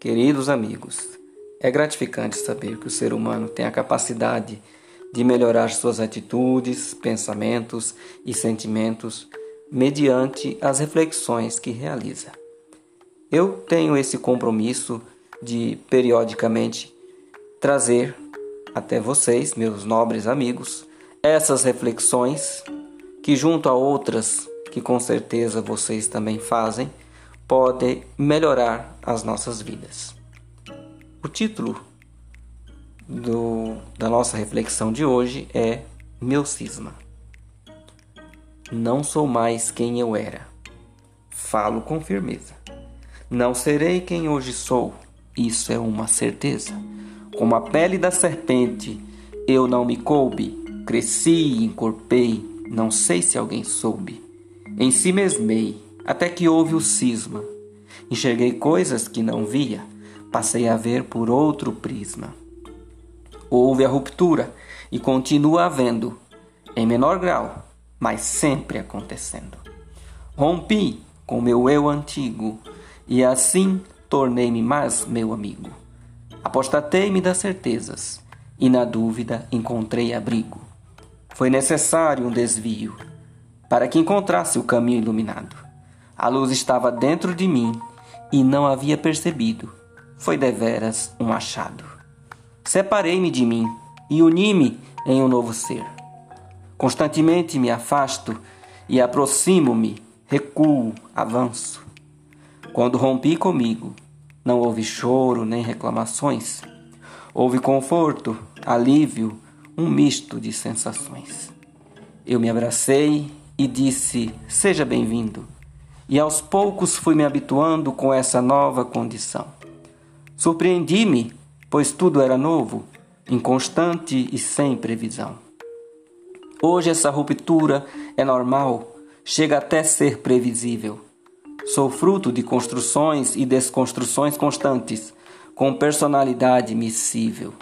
Queridos amigos, é gratificante saber que o ser humano tem a capacidade de melhorar suas atitudes, pensamentos e sentimentos mediante as reflexões que realiza. Eu tenho esse compromisso de periodicamente trazer até vocês, meus nobres amigos, essas reflexões que, junto a outras que com certeza vocês também fazem, podem melhorar as nossas vidas. O título do, da nossa reflexão de hoje é Meu Cisma. Não sou mais quem eu era. Falo com firmeza. Não serei quem hoje sou. Isso é uma certeza. Como a pele da serpente, eu não me coube. Cresci encorpei. Não sei se alguém soube. Em si mesmei até que houve o cisma. Enxerguei coisas que não via, passei a ver por outro prisma. Houve a ruptura e continua havendo, em menor grau, mas sempre acontecendo. Rompi com meu eu antigo e assim tornei-me mais meu amigo. Apostatei-me das certezas e na dúvida encontrei abrigo. Foi necessário um desvio para que encontrasse o caminho iluminado. A luz estava dentro de mim e não havia percebido. Foi deveras um achado. Separei-me de mim e uni-me em um novo ser. Constantemente me afasto e aproximo-me, recuo, avanço. Quando rompi comigo, não houve choro nem reclamações. Houve conforto, alívio, um misto de sensações. Eu me abracei e disse: Seja bem-vindo e aos poucos fui me habituando com essa nova condição. Surpreendi-me, pois tudo era novo, inconstante e sem previsão. Hoje essa ruptura é normal, chega até ser previsível. Sou fruto de construções e desconstruções constantes, com personalidade missível.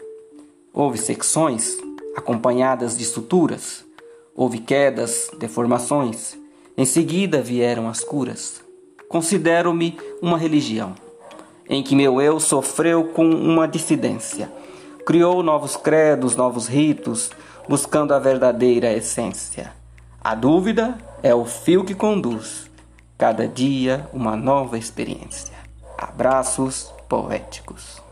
Houve secções acompanhadas de suturas, houve quedas, deformações em seguida vieram as curas. Considero-me uma religião, em que meu eu sofreu com uma dissidência. Criou novos credos, novos ritos, buscando a verdadeira essência. A dúvida é o fio que conduz, cada dia uma nova experiência. Abraços poéticos.